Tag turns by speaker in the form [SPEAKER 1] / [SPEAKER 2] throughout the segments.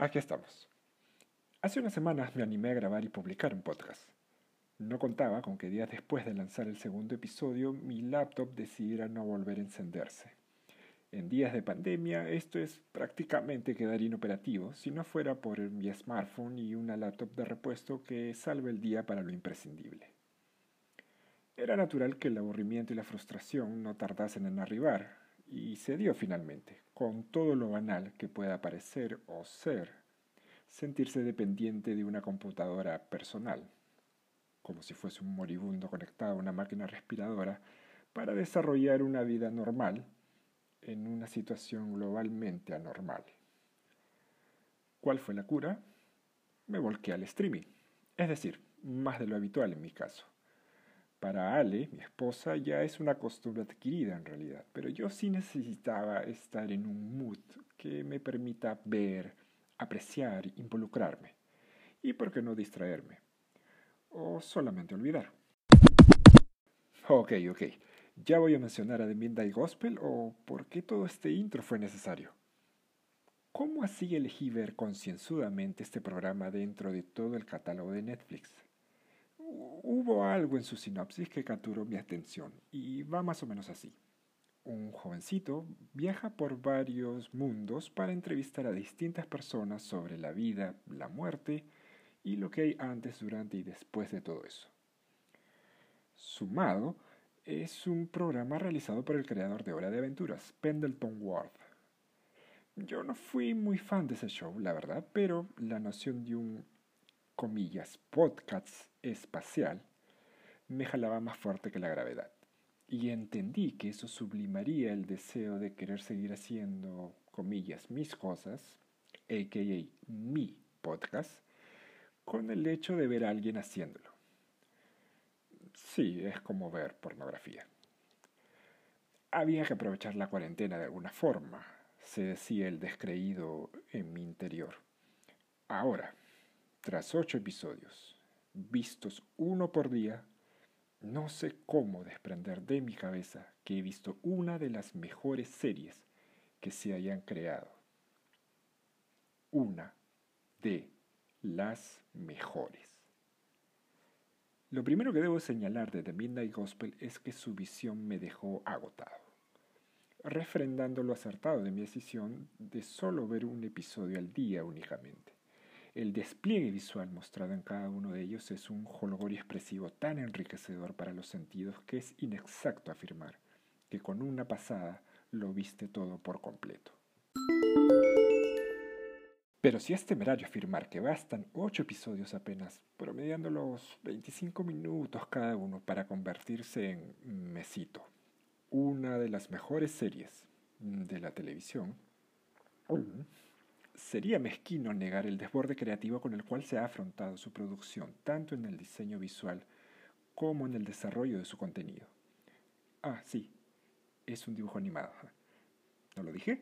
[SPEAKER 1] Aquí estamos. Hace unas semanas me animé a grabar y publicar un podcast. No contaba con que días después de lanzar el segundo episodio mi laptop decidiera no volver a encenderse. En días de pandemia esto es prácticamente quedar inoperativo si no fuera por mi smartphone y una laptop de repuesto que salve el día para lo imprescindible. Era natural que el aburrimiento y la frustración no tardasen en arribar, y se dio finalmente, con todo lo banal que pueda parecer o ser, sentirse dependiente de una computadora personal, como si fuese un moribundo conectado a una máquina respiradora, para desarrollar una vida normal en una situación globalmente anormal. ¿Cuál fue la cura? Me volqué al streaming, es decir, más de lo habitual en mi caso. Para Ale, mi esposa, ya es una costumbre adquirida en realidad, pero yo sí necesitaba estar en un mood que me permita ver, apreciar, involucrarme. Y por qué no distraerme. O solamente olvidar. Ok, ok. ¿Ya voy a mencionar a The Midnight Gospel o por qué todo este intro fue necesario? ¿Cómo así elegí ver concienzudamente este programa dentro de todo el catálogo de Netflix? Hubo algo en su sinopsis que capturó mi atención y va más o menos así. Un jovencito viaja por varios mundos para entrevistar a distintas personas sobre la vida, la muerte y lo que hay antes, durante y después de todo eso. Sumado es un programa realizado por el creador de Hora de Aventuras, Pendleton Ward. Yo no fui muy fan de ese show, la verdad, pero la noción de un comillas, podcast espacial, me jalaba más fuerte que la gravedad. Y entendí que eso sublimaría el deseo de querer seguir haciendo, comillas, mis cosas, a.k.a. mi podcast, con el hecho de ver a alguien haciéndolo. Sí, es como ver pornografía. Había que aprovechar la cuarentena de alguna forma, se decía el descreído en mi interior. Ahora, tras ocho episodios, vistos uno por día, no sé cómo desprender de mi cabeza que he visto una de las mejores series que se hayan creado. Una de las mejores. Lo primero que debo señalar de The Midnight Gospel es que su visión me dejó agotado, refrendando lo acertado de mi decisión de solo ver un episodio al día únicamente. El despliegue visual mostrado en cada uno de ellos es un holgorio expresivo tan enriquecedor para los sentidos que es inexacto afirmar que con una pasada lo viste todo por completo. Pero si es temerario afirmar que bastan ocho episodios apenas, promediando los 25 minutos cada uno para convertirse en Mesito, una de las mejores series de la televisión, Sería mezquino negar el desborde creativo con el cual se ha afrontado su producción, tanto en el diseño visual como en el desarrollo de su contenido. Ah, sí, es un dibujo animado. ¿No lo dije?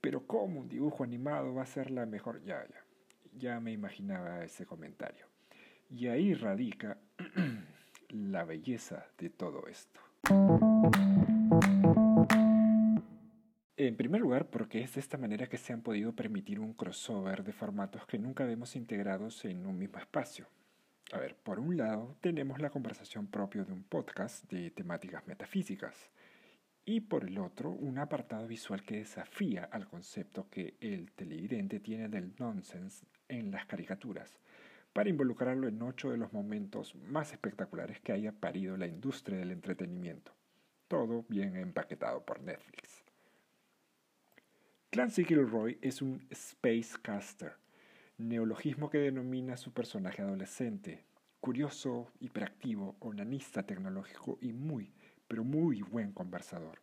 [SPEAKER 1] Pero ¿cómo un dibujo animado va a ser la mejor? Ya, ya, ya me imaginaba ese comentario. Y ahí radica la belleza de todo esto. En primer lugar, porque es de esta manera que se han podido permitir un crossover de formatos que nunca vemos integrados en un mismo espacio. A ver, por un lado tenemos la conversación propia de un podcast de temáticas metafísicas y por el otro un apartado visual que desafía al concepto que el televidente tiene del nonsense en las caricaturas para involucrarlo en ocho de los momentos más espectaculares que haya parido la industria del entretenimiento. Todo bien empaquetado por Netflix. Clancy Gilroy es un Spacecaster, neologismo que denomina su personaje adolescente, curioso, hiperactivo, onanista tecnológico y muy, pero muy buen conversador.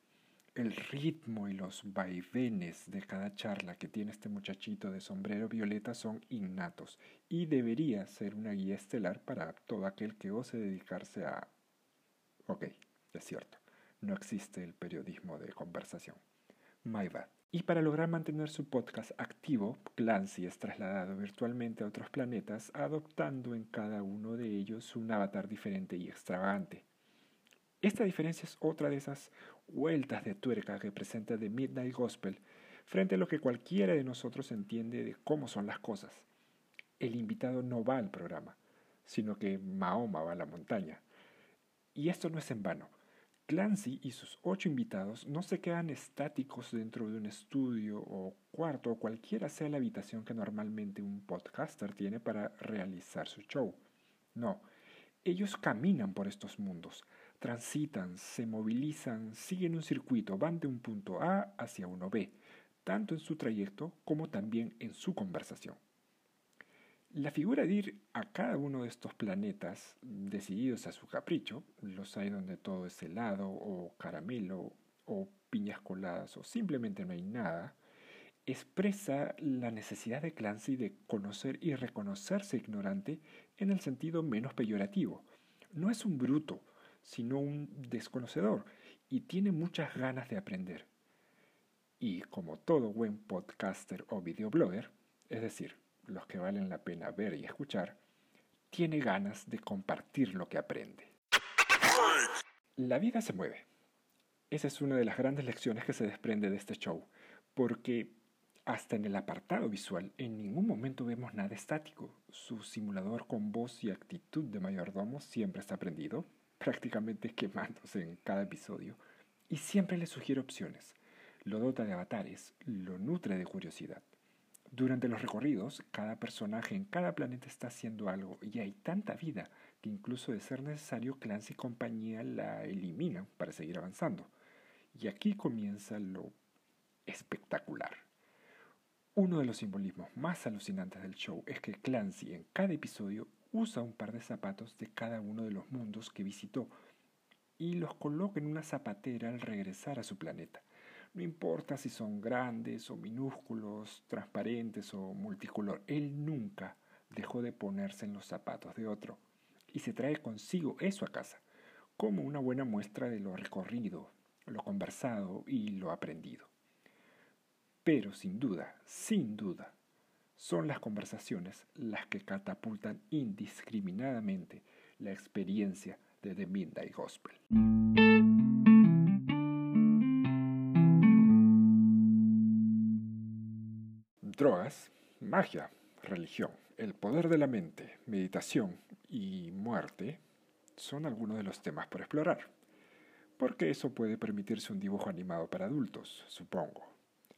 [SPEAKER 1] El ritmo y los vaivenes de cada charla que tiene este muchachito de sombrero violeta son innatos y debería ser una guía estelar para todo aquel que ose dedicarse a... Ok, es cierto, no existe el periodismo de conversación. My bad. Y para lograr mantener su podcast activo, Clancy es trasladado virtualmente a otros planetas, adoptando en cada uno de ellos un avatar diferente y extravagante. Esta diferencia es otra de esas vueltas de tuerca que presenta The Midnight Gospel frente a lo que cualquiera de nosotros entiende de cómo son las cosas. El invitado no va al programa, sino que Mahoma va a la montaña. Y esto no es en vano. Clancy y sus ocho invitados no se quedan estáticos dentro de un estudio o cuarto o cualquiera sea la habitación que normalmente un podcaster tiene para realizar su show. No, ellos caminan por estos mundos, transitan, se movilizan, siguen un circuito, van de un punto A hacia uno B, tanto en su trayecto como también en su conversación. La figura de ir a cada uno de estos planetas, decididos a su capricho, los hay donde todo es helado o caramelo o piñas coladas o simplemente no hay nada, expresa la necesidad de Clancy de conocer y reconocerse ignorante en el sentido menos peyorativo. No es un bruto, sino un desconocedor y tiene muchas ganas de aprender. Y como todo buen podcaster o videoblogger, es decir, los que valen la pena ver y escuchar, tiene ganas de compartir lo que aprende. La vida se mueve. Esa es una de las grandes lecciones que se desprende de este show, porque hasta en el apartado visual en ningún momento vemos nada estático. Su simulador con voz y actitud de mayordomo siempre está prendido, prácticamente quemándose en cada episodio, y siempre le sugiere opciones. Lo dota de avatares, lo nutre de curiosidad. Durante los recorridos, cada personaje en cada planeta está haciendo algo y hay tanta vida que incluso de ser necesario, Clancy y compañía la eliminan para seguir avanzando. Y aquí comienza lo espectacular. Uno de los simbolismos más alucinantes del show es que Clancy en cada episodio usa un par de zapatos de cada uno de los mundos que visitó y los coloca en una zapatera al regresar a su planeta. No importa si son grandes o minúsculos, transparentes o multicolor, él nunca dejó de ponerse en los zapatos de otro y se trae consigo eso a casa, como una buena muestra de lo recorrido, lo conversado y lo aprendido. Pero sin duda, sin duda, son las conversaciones las que catapultan indiscriminadamente la experiencia de The Midnight Gospel. Magia, religión, el poder de la mente, meditación y muerte son algunos de los temas por explorar. Porque eso puede permitirse un dibujo animado para adultos, supongo.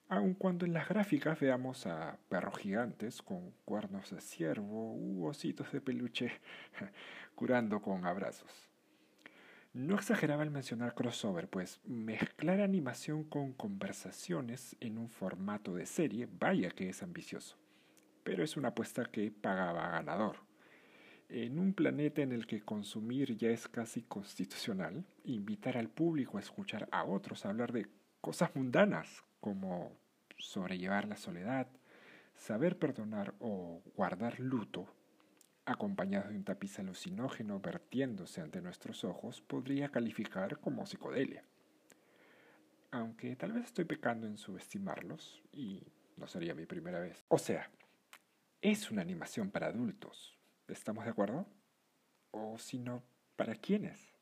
[SPEAKER 1] Aun cuando en las gráficas veamos a perros gigantes con cuernos de ciervo u ositos de peluche curando con abrazos. No exageraba al mencionar crossover, pues mezclar animación con conversaciones en un formato de serie, vaya que es ambicioso. Pero es una apuesta que pagaba ganador. En un planeta en el que consumir ya es casi constitucional, invitar al público a escuchar a otros hablar de cosas mundanas como sobrellevar la soledad, saber perdonar o guardar luto acompañado de un tapiz alucinógeno vertiéndose ante nuestros ojos, podría calificar como psicodelia. Aunque tal vez estoy pecando en subestimarlos, y no sería mi primera vez. O sea, es una animación para adultos. ¿Estamos de acuerdo? O si no, ¿para quiénes?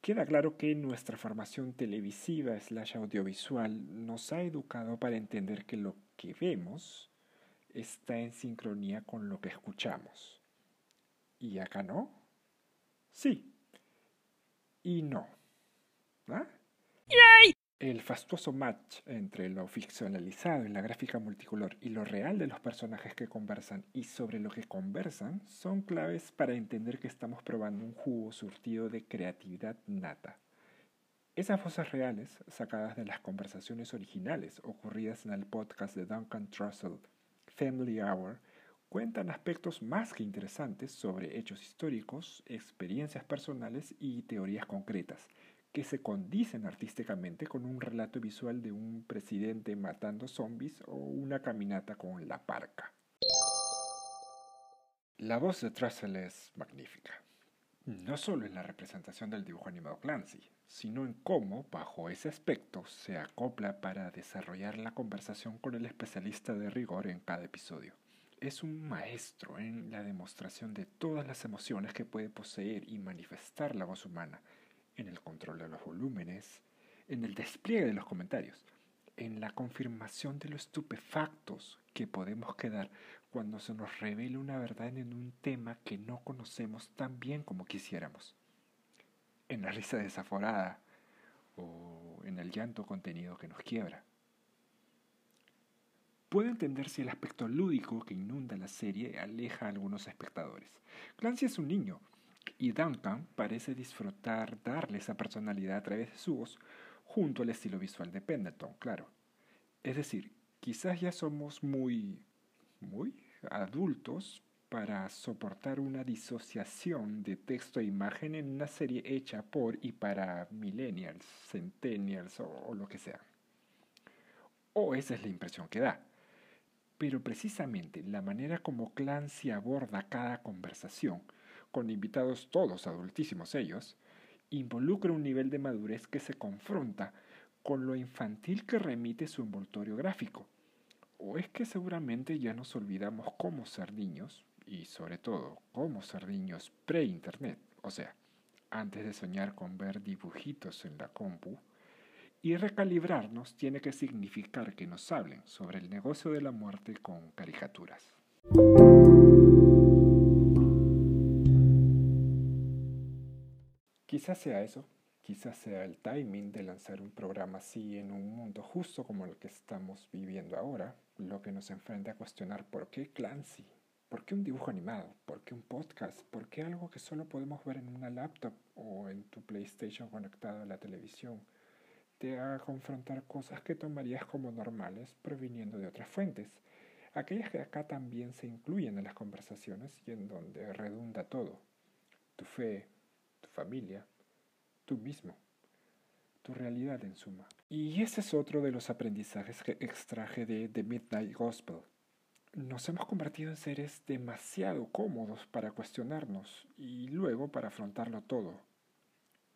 [SPEAKER 1] Queda claro que nuestra formación televisiva slash audiovisual nos ha educado para entender que lo que vemos está en sincronía con lo que escuchamos. ¿Y acá no? Sí. Y no. ¿Ah? El fastuoso match entre lo ficcionalizado en la gráfica multicolor y lo real de los personajes que conversan y sobre lo que conversan son claves para entender que estamos probando un jugo surtido de creatividad nata. Esas voces reales, sacadas de las conversaciones originales ocurridas en el podcast de Duncan Trussell, Family Hour, cuentan aspectos más que interesantes sobre hechos históricos, experiencias personales y teorías concretas, que se condicen artísticamente con un relato visual de un presidente matando zombies o una caminata con la parca. La voz de Trussell es magnífica, no solo en la representación del dibujo animado Clancy, sino en cómo, bajo ese aspecto, se acopla para desarrollar la conversación con el especialista de rigor en cada episodio es un maestro en la demostración de todas las emociones que puede poseer y manifestar la voz humana, en el control de los volúmenes, en el despliegue de los comentarios, en la confirmación de lo estupefactos que podemos quedar cuando se nos revela una verdad en un tema que no conocemos tan bien como quisiéramos. En la risa desaforada o en el llanto contenido que nos quiebra. Puede entenderse el aspecto lúdico que inunda la serie aleja a algunos espectadores. Clancy es un niño y Duncan parece disfrutar darle esa personalidad a través de su voz junto al estilo visual de Pendleton, claro. Es decir, quizás ya somos muy, muy adultos para soportar una disociación de texto e imagen en una serie hecha por y para millennials, centennials o, o lo que sea. O esa es la impresión que da. Pero precisamente la manera como Clancy aborda cada conversación, con invitados todos adultísimos ellos, involucra un nivel de madurez que se confronta con lo infantil que remite su envoltorio gráfico. ¿O es que seguramente ya nos olvidamos cómo ser niños, y sobre todo cómo ser niños pre-internet, o sea, antes de soñar con ver dibujitos en la compu, y recalibrarnos tiene que significar que nos hablen sobre el negocio de la muerte con caricaturas. Quizás sea eso, quizás sea el timing de lanzar un programa así en un mundo justo como el que estamos viviendo ahora, lo que nos enfrenta a cuestionar por qué Clancy, por qué un dibujo animado, por qué un podcast, por qué algo que solo podemos ver en una laptop o en tu PlayStation conectado a la televisión te haga confrontar cosas que tomarías como normales proviniendo de otras fuentes, aquellas que acá también se incluyen en las conversaciones y en donde redunda todo, tu fe, tu familia, tú mismo, tu realidad en suma. Y ese es otro de los aprendizajes que extraje de The Midnight Gospel. Nos hemos convertido en seres demasiado cómodos para cuestionarnos y luego para afrontarlo todo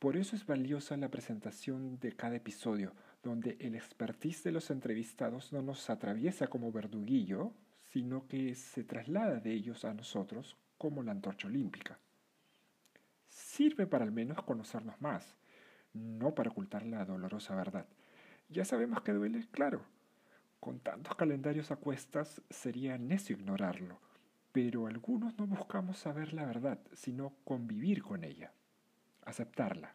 [SPEAKER 1] por eso es valiosa la presentación de cada episodio, donde el expertise de los entrevistados no nos atraviesa como verduguillo, sino que se traslada de ellos a nosotros como la antorcha olímpica. Sirve para al menos conocernos más, no para ocultar la dolorosa verdad. Ya sabemos que duele, claro. Con tantos calendarios a cuestas sería necio ignorarlo, pero algunos no buscamos saber la verdad, sino convivir con ella aceptarla,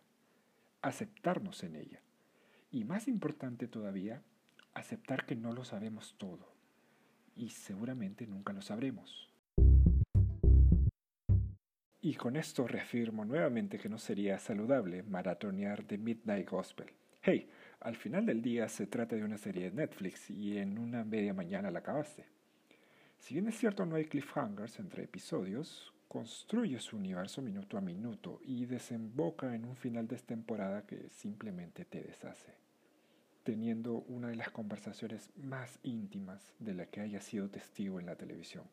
[SPEAKER 1] aceptarnos en ella. Y más importante todavía, aceptar que no lo sabemos todo. Y seguramente nunca lo sabremos. Y con esto reafirmo nuevamente que no sería saludable maratonear The Midnight Gospel. Hey, al final del día se trata de una serie de Netflix y en una media mañana la acabaste. Si bien es cierto no hay cliffhangers entre episodios, construye su universo minuto a minuto y desemboca en un final de temporada que simplemente te deshace, teniendo una de las conversaciones más íntimas de la que haya sido testigo en la televisión.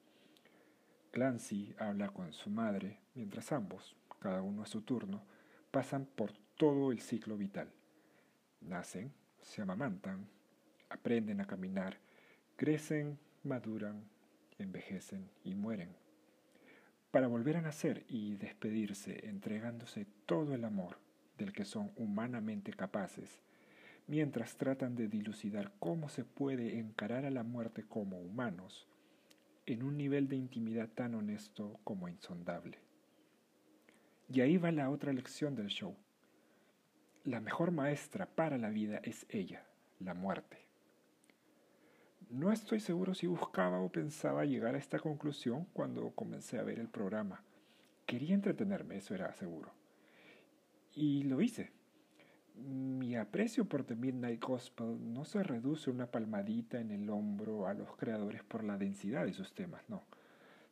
[SPEAKER 1] Clancy habla con su madre mientras ambos, cada uno a su turno, pasan por todo el ciclo vital. Nacen, se amamantan, aprenden a caminar, crecen, maduran, envejecen y mueren para volver a nacer y despedirse entregándose todo el amor del que son humanamente capaces, mientras tratan de dilucidar cómo se puede encarar a la muerte como humanos, en un nivel de intimidad tan honesto como insondable. Y ahí va la otra lección del show. La mejor maestra para la vida es ella, la muerte. No estoy seguro si buscaba o pensaba llegar a esta conclusión cuando comencé a ver el programa. Quería entretenerme, eso era seguro. Y lo hice. Mi aprecio por The Midnight Gospel no se reduce una palmadita en el hombro a los creadores por la densidad de sus temas, no,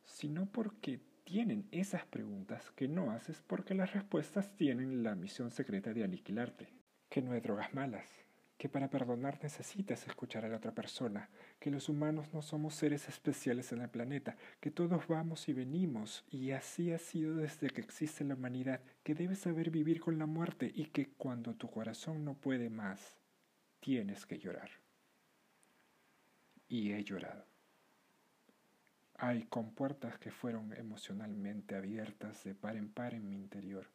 [SPEAKER 1] sino porque tienen esas preguntas que no haces porque las respuestas tienen la misión secreta de aniquilarte. Que no hay drogas malas, que para perdonar necesitas escuchar a la otra persona, que los humanos no somos seres especiales en el planeta, que todos vamos y venimos, y así ha sido desde que existe la humanidad, que debes saber vivir con la muerte y que cuando tu corazón no puede más, tienes que llorar. Y he llorado. Hay compuertas que fueron emocionalmente abiertas de par en par en mi interior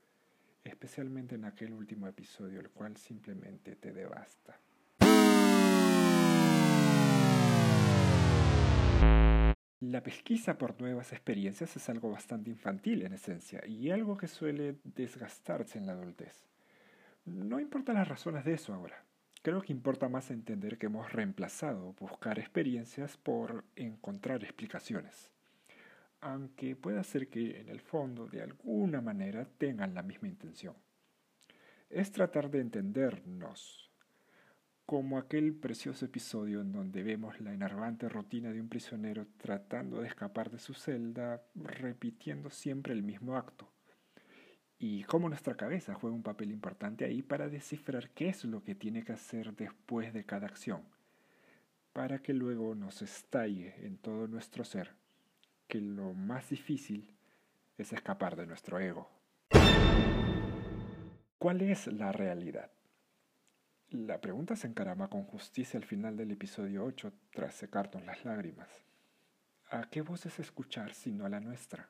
[SPEAKER 1] especialmente en aquel último episodio, el cual simplemente te devasta. La pesquisa por nuevas experiencias es algo bastante infantil en esencia y algo que suele desgastarse en la adultez. No importan las razones de eso ahora. Creo que importa más entender que hemos reemplazado buscar experiencias por encontrar explicaciones. Aunque pueda ser que en el fondo de alguna manera tengan la misma intención. Es tratar de entendernos, como aquel precioso episodio en donde vemos la enervante rutina de un prisionero tratando de escapar de su celda, repitiendo siempre el mismo acto. Y cómo nuestra cabeza juega un papel importante ahí para descifrar qué es lo que tiene que hacer después de cada acción, para que luego nos estalle en todo nuestro ser que lo más difícil es escapar de nuestro ego. ¿Cuál es la realidad? La pregunta se encarama con justicia al final del episodio 8 tras secarnos las lágrimas. ¿A qué voces escuchar sino a la nuestra?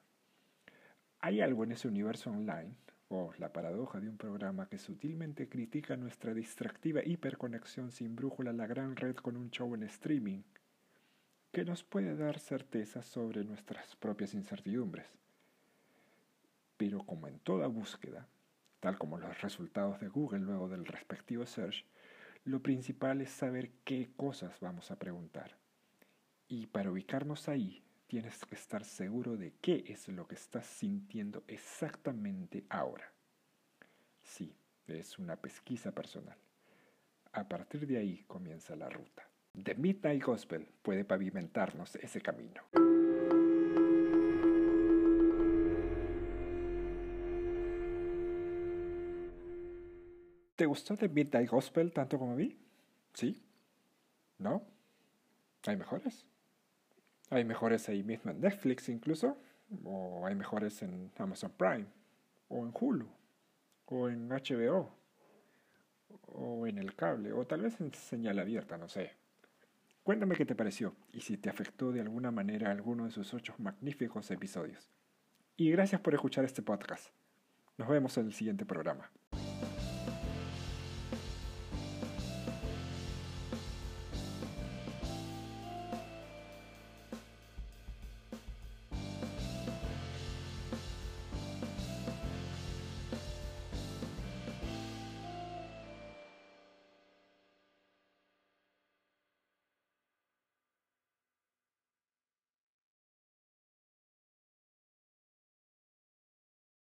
[SPEAKER 1] ¿Hay algo en ese universo online, o la paradoja de un programa que sutilmente critica nuestra distractiva hiperconexión sin brújula a la gran red con un show en streaming, que nos puede dar certeza sobre nuestras propias incertidumbres? Pero como en toda búsqueda, tal como los resultados de Google luego del respectivo search, lo principal es saber qué cosas vamos a preguntar. Y para ubicarnos ahí, tienes que estar seguro de qué es lo que estás sintiendo exactamente ahora. Sí, es una pesquisa personal. A partir de ahí comienza la ruta. The Midnight Gospel puede pavimentarnos ese camino. ¿Te gustó The Midnight Gospel tanto como a mí? ¿Sí? ¿No? ¿Hay mejores? ¿Hay mejores ahí mismo en Netflix incluso? ¿O hay mejores en Amazon Prime? ¿O en Hulu? ¿O en HBO? ¿O en el cable? ¿O tal vez en señal abierta? No sé. Cuéntame qué te pareció y si te afectó de alguna manera alguno de sus ocho magníficos episodios. Y gracias por escuchar este podcast. Nos vemos en el siguiente programa.